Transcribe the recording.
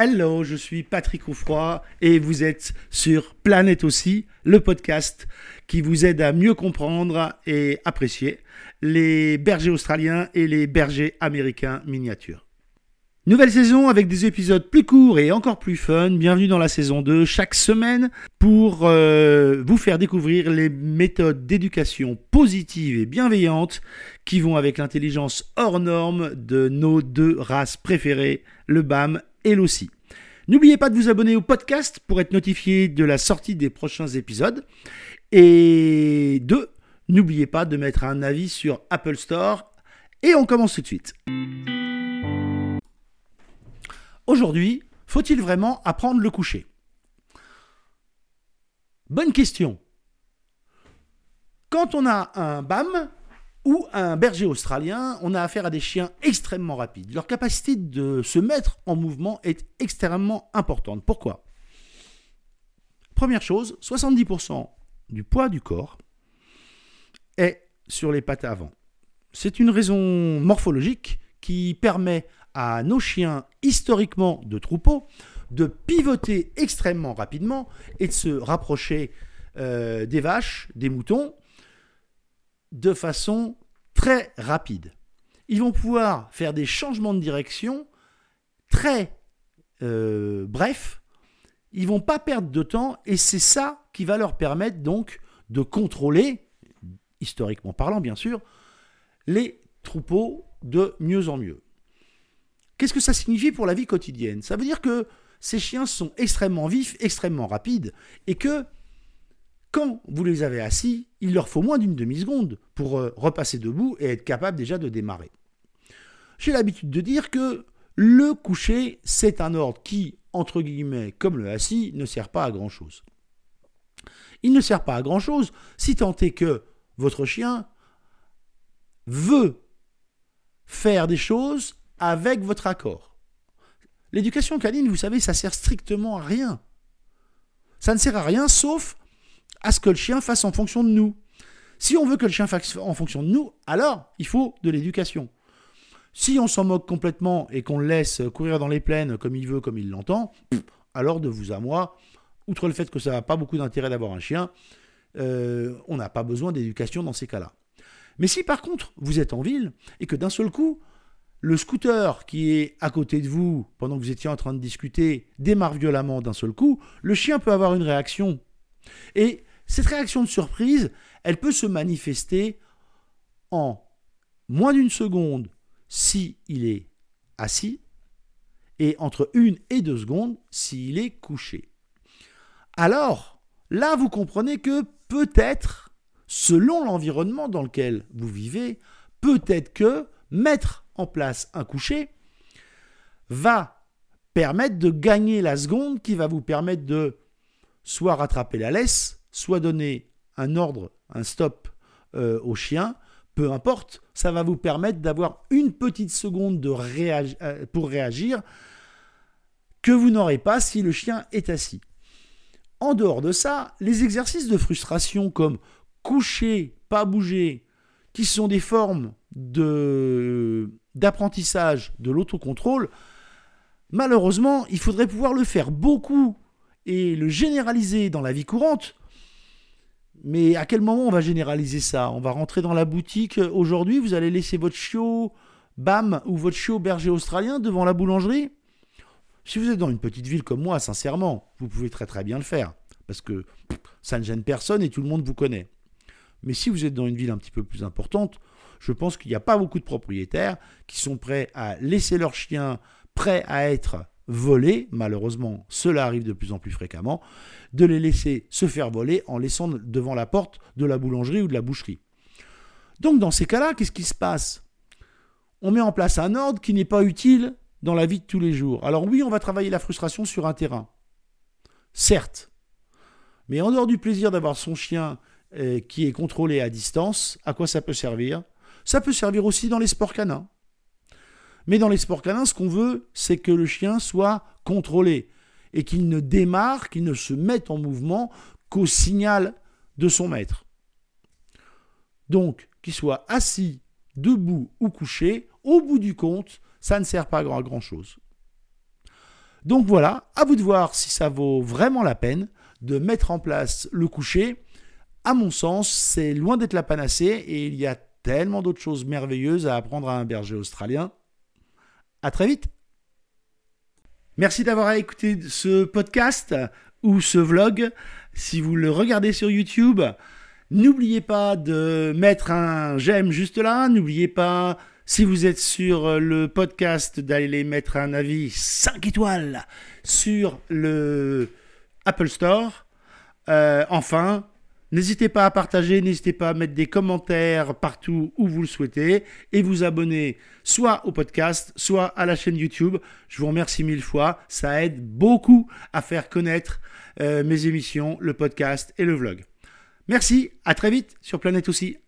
Hello, je suis Patrick Oufroy et vous êtes sur Planète aussi, le podcast qui vous aide à mieux comprendre et apprécier les bergers australiens et les bergers américains miniatures. Nouvelle saison avec des épisodes plus courts et encore plus fun. Bienvenue dans la saison 2 chaque semaine pour euh, vous faire découvrir les méthodes d'éducation positive et bienveillante qui vont avec l'intelligence hors norme de nos deux races préférées, le BAM l'OSI. N'oubliez pas de vous abonner au podcast pour être notifié de la sortie des prochains épisodes. Et deux, n'oubliez pas de mettre un avis sur Apple Store. Et on commence tout de suite. Aujourd'hui, faut-il vraiment apprendre le coucher? Bonne question. Quand on a un BAM ou un berger australien, on a affaire à des chiens extrêmement rapides. Leur capacité de se mettre en mouvement est extrêmement importante. Pourquoi? Première chose, 70% du poids du corps est sur les pattes avant. C'est une raison morphologique qui permet à nos chiens historiquement de troupeau de pivoter extrêmement rapidement et de se rapprocher euh, des vaches, des moutons, de façon très rapide. Ils vont pouvoir faire des changements de direction très euh, brefs. Ils vont pas perdre de temps et c'est ça qui va leur permettre donc de contrôler, historiquement parlant bien sûr, les troupeaux de mieux en mieux. Qu'est-ce que ça signifie pour la vie quotidienne? Ça veut dire que ces chiens sont extrêmement vifs, extrêmement rapides, et que quand vous les avez assis, il leur faut moins d'une demi-seconde pour euh, repasser debout et être capable déjà de démarrer. J'ai l'habitude de dire que le coucher, c'est un ordre qui, entre guillemets, comme le assis, ne sert pas à grand-chose. Il ne sert pas à grand-chose si tant est que votre chien veut faire des choses avec votre accord. L'éducation canine, vous savez, ça sert strictement à rien. Ça ne sert à rien sauf à ce que le chien fasse en fonction de nous. Si on veut que le chien fasse en fonction de nous, alors il faut de l'éducation. Si on s'en moque complètement et qu'on le laisse courir dans les plaines comme il veut, comme il l'entend, alors de vous à moi, outre le fait que ça n'a pas beaucoup d'intérêt d'avoir un chien, euh, on n'a pas besoin d'éducation dans ces cas-là. Mais si par contre vous êtes en ville et que d'un seul coup, le scooter qui est à côté de vous pendant que vous étiez en train de discuter démarre violemment d'un seul coup, le chien peut avoir une réaction. Et cette réaction de surprise, elle peut se manifester en moins d'une seconde si il est assis et entre une et deux secondes s'il est couché. Alors, là, vous comprenez que peut-être, selon l'environnement dans lequel vous vivez, peut-être que mettre en place un coucher va permettre de gagner la seconde qui va vous permettre de soit rattraper la laisse, soit donner un ordre, un stop euh, au chien, peu importe, ça va vous permettre d'avoir une petite seconde de euh, pour réagir que vous n'aurez pas si le chien est assis. En dehors de ça, les exercices de frustration comme coucher, pas bouger, qui sont des formes d'apprentissage de l'autocontrôle, malheureusement, il faudrait pouvoir le faire beaucoup et le généraliser dans la vie courante. Mais à quel moment on va généraliser ça? On va rentrer dans la boutique aujourd'hui, vous allez laisser votre chiot BAM ou votre chiot berger australien devant la boulangerie? Si vous êtes dans une petite ville comme moi, sincèrement, vous pouvez très très bien le faire. Parce que ça ne gêne personne et tout le monde vous connaît. Mais si vous êtes dans une ville un petit peu plus importante, je pense qu'il n'y a pas beaucoup de propriétaires qui sont prêts à laisser leurs chiens prêts à être volés, malheureusement cela arrive de plus en plus fréquemment, de les laisser se faire voler en laissant devant la porte de la boulangerie ou de la boucherie. Donc dans ces cas-là, qu'est-ce qui se passe? On met en place un ordre qui n'est pas utile dans la vie de tous les jours. Alors oui, on va travailler la frustration sur un terrain. Certes. Mais en dehors du plaisir d'avoir son chien euh, qui est contrôlé à distance, à quoi ça peut servir? Ça peut servir aussi dans les sports canins. Mais dans les sports canins, ce qu'on veut, c'est que le chien soit contrôlé et qu'il ne démarre, qu'il ne se mette en mouvement qu'au signal de son maître. Donc, qu'il soit assis, debout ou couché, au bout du compte, ça ne sert pas à grand-chose. Donc voilà, à vous de voir si ça vaut vraiment la peine de mettre en place le coucher. À mon sens, c'est loin d'être la panacée et il y a tellement d'autres choses merveilleuses à apprendre à un berger australien. À très vite. Merci d'avoir écouté ce podcast ou ce vlog. Si vous le regardez sur YouTube, n'oubliez pas de mettre un j'aime juste là. N'oubliez pas, si vous êtes sur le podcast, d'aller mettre un avis 5 étoiles sur le Apple Store. Euh, enfin, N'hésitez pas à partager, n'hésitez pas à mettre des commentaires partout où vous le souhaitez et vous abonner soit au podcast, soit à la chaîne YouTube. Je vous remercie mille fois, ça aide beaucoup à faire connaître euh, mes émissions, le podcast et le vlog. Merci, à très vite sur Planète aussi.